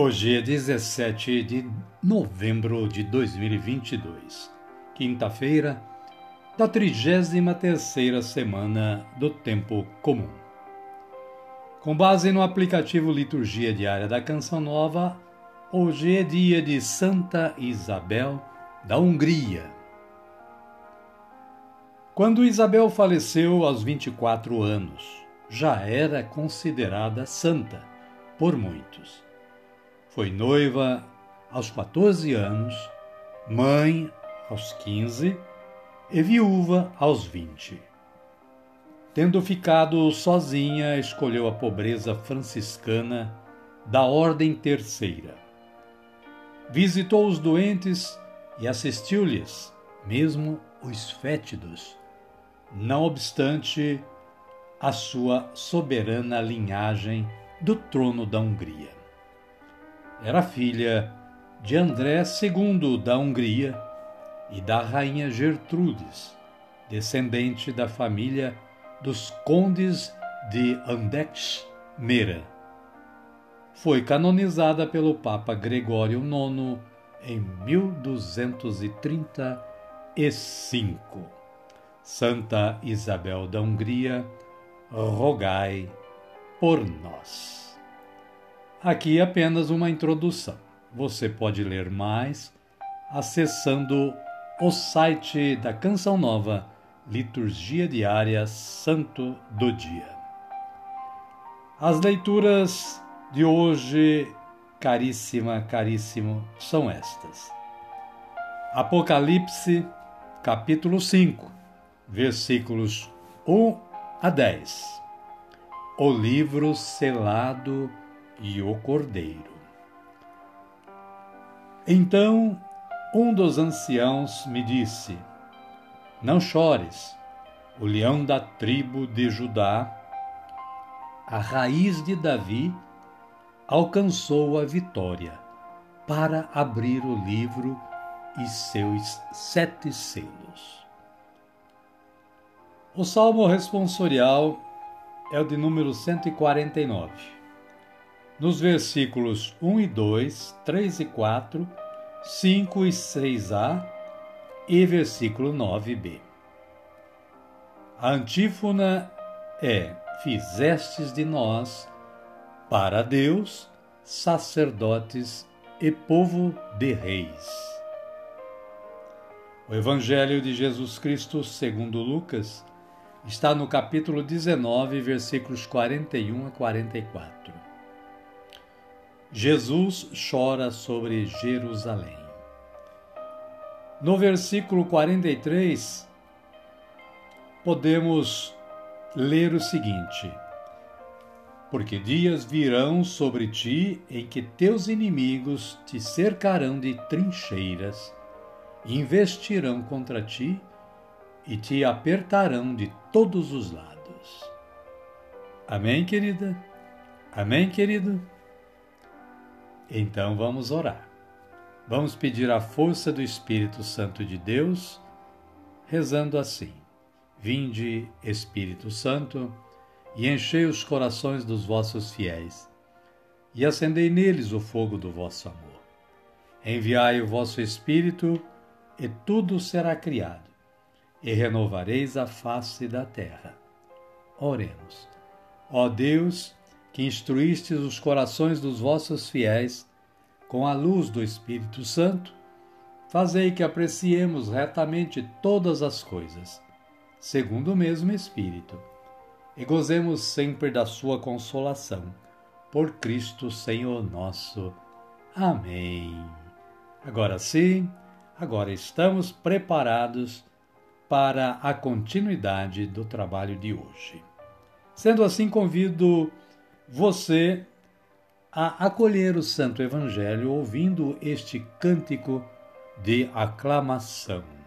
Hoje é 17 de novembro de 2022, quinta-feira da 33ª semana do Tempo Comum. Com base no aplicativo Liturgia Diária da Canção Nova, hoje é dia de Santa Isabel da Hungria. Quando Isabel faleceu aos 24 anos, já era considerada santa por muitos foi noiva aos 14 anos, mãe aos 15 e viúva aos 20. Tendo ficado sozinha, escolheu a pobreza franciscana da Ordem Terceira. Visitou os doentes e assistiu-lhes, mesmo os fétidos, não obstante a sua soberana linhagem do trono da Hungria. Era filha de André II da Hungria e da rainha Gertrudes, descendente da família dos condes de Andechs Mera. Foi canonizada pelo Papa Gregório IX em 1235. Santa Isabel da Hungria, rogai por nós. Aqui apenas uma introdução. Você pode ler mais acessando o site da Canção Nova, Liturgia Diária Santo do Dia. As leituras de hoje, caríssima, caríssimo, são estas. Apocalipse, capítulo 5, versículos 1 a 10. O livro selado e o cordeiro. Então um dos anciãos me disse: Não chores, o leão da tribo de Judá, a raiz de Davi, alcançou a vitória para abrir o livro e seus sete selos. O salmo responsorial é o de número 149 nos versículos 1 e 2, 3 e 4, 5 e 6a e versículo 9b. A antífona é: Fizestes de nós, para Deus, sacerdotes e povo de reis. O Evangelho de Jesus Cristo, segundo Lucas, está no capítulo 19, versículos 41 a 44. Jesus chora sobre Jerusalém. No versículo 43, podemos ler o seguinte: Porque dias virão sobre ti em que teus inimigos te cercarão de trincheiras, investirão contra ti e te apertarão de todos os lados. Amém, querida? Amém, querido? Então vamos orar. Vamos pedir a força do Espírito Santo de Deus, rezando assim: Vinde, Espírito Santo, e enchei os corações dos vossos fiéis, e acendei neles o fogo do vosso amor. Enviai o vosso Espírito, e tudo será criado, e renovareis a face da terra. Oremos. Ó Deus, que instruístes os corações dos vossos fiéis com a luz do Espírito Santo, fazei que apreciemos retamente todas as coisas, segundo o mesmo Espírito, e gozemos sempre da Sua consolação. Por Cristo Senhor nosso. Amém. Agora sim, agora estamos preparados para a continuidade do trabalho de hoje. Sendo assim, convido você a acolher o Santo Evangelho ouvindo este cântico de aclamação.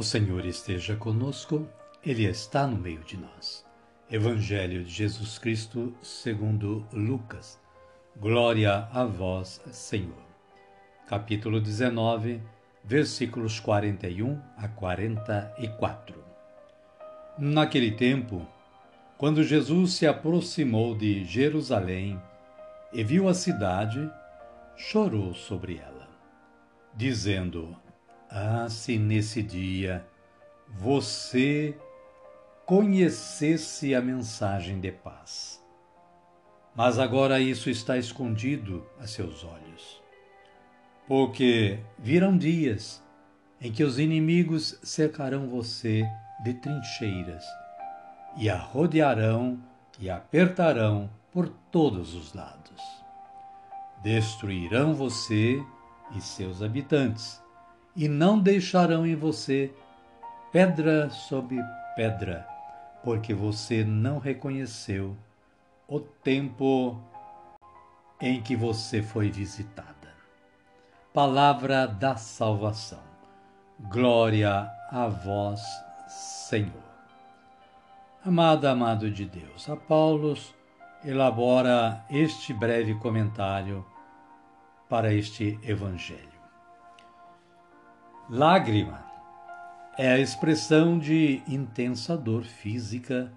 O Senhor esteja conosco, Ele está no meio de nós. Evangelho de Jesus Cristo, segundo Lucas. Glória a vós, Senhor. Capítulo 19, versículos 41 a 44. Naquele tempo, quando Jesus se aproximou de Jerusalém e viu a cidade, chorou sobre ela, dizendo: ah, se nesse dia você conhecesse a mensagem de paz. Mas agora isso está escondido a seus olhos. Porque virão dias em que os inimigos cercarão você de trincheiras e a rodearão e apertarão por todos os lados. Destruirão você e seus habitantes e não deixarão em você pedra sobre pedra, porque você não reconheceu o tempo em que você foi visitada. Palavra da salvação. Glória a vós, Senhor. Amada, amado de Deus, a Paulo elabora este breve comentário para este evangelho. Lágrima é a expressão de intensa dor física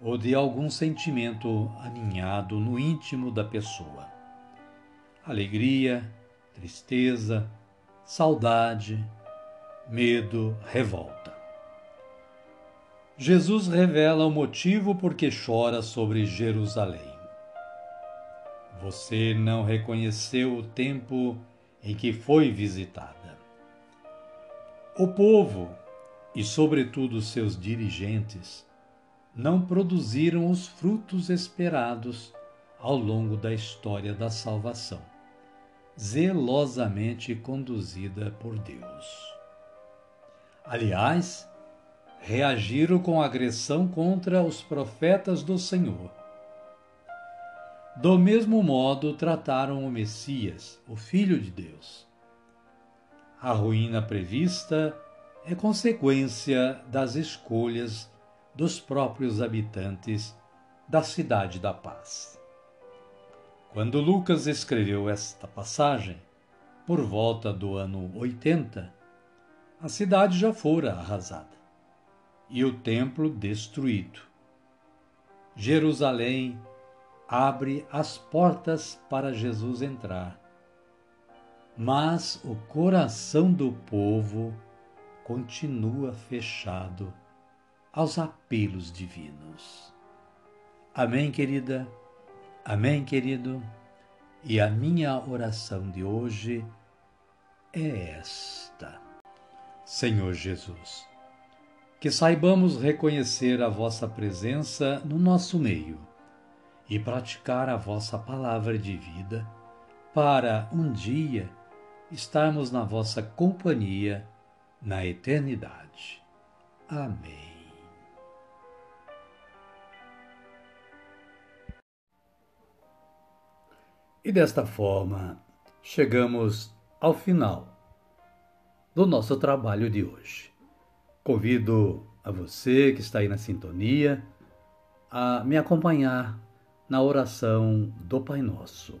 ou de algum sentimento aninhado no íntimo da pessoa. Alegria, tristeza, saudade, medo, revolta. Jesus revela o motivo por que chora sobre Jerusalém. Você não reconheceu o tempo em que foi visitada. O povo, e sobretudo seus dirigentes, não produziram os frutos esperados ao longo da história da salvação, zelosamente conduzida por Deus. Aliás, reagiram com agressão contra os profetas do Senhor. Do mesmo modo, trataram o Messias, o Filho de Deus a ruína prevista é consequência das escolhas dos próprios habitantes da Cidade da Paz. Quando Lucas escreveu esta passagem, por volta do ano 80, a cidade já fora arrasada e o templo destruído. Jerusalém abre as portas para Jesus entrar mas o coração do povo continua fechado aos apelos divinos. Amém, querida? Amém, querido? E a minha oração de hoje é esta. Senhor Jesus, que saibamos reconhecer a vossa presença no nosso meio e praticar a vossa palavra de vida para um dia estarmos na vossa companhia na eternidade. Amém. E desta forma, chegamos ao final do nosso trabalho de hoje. Convido a você que está aí na sintonia a me acompanhar na oração do Pai Nosso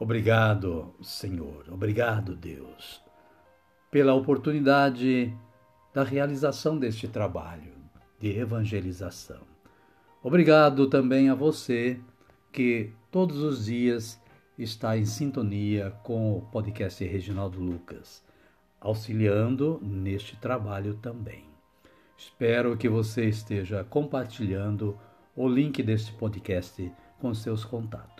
Obrigado, Senhor, obrigado, Deus, pela oportunidade da realização deste trabalho de evangelização. Obrigado também a você que todos os dias está em sintonia com o podcast Reginaldo Lucas, auxiliando neste trabalho também. Espero que você esteja compartilhando o link deste podcast com seus contatos.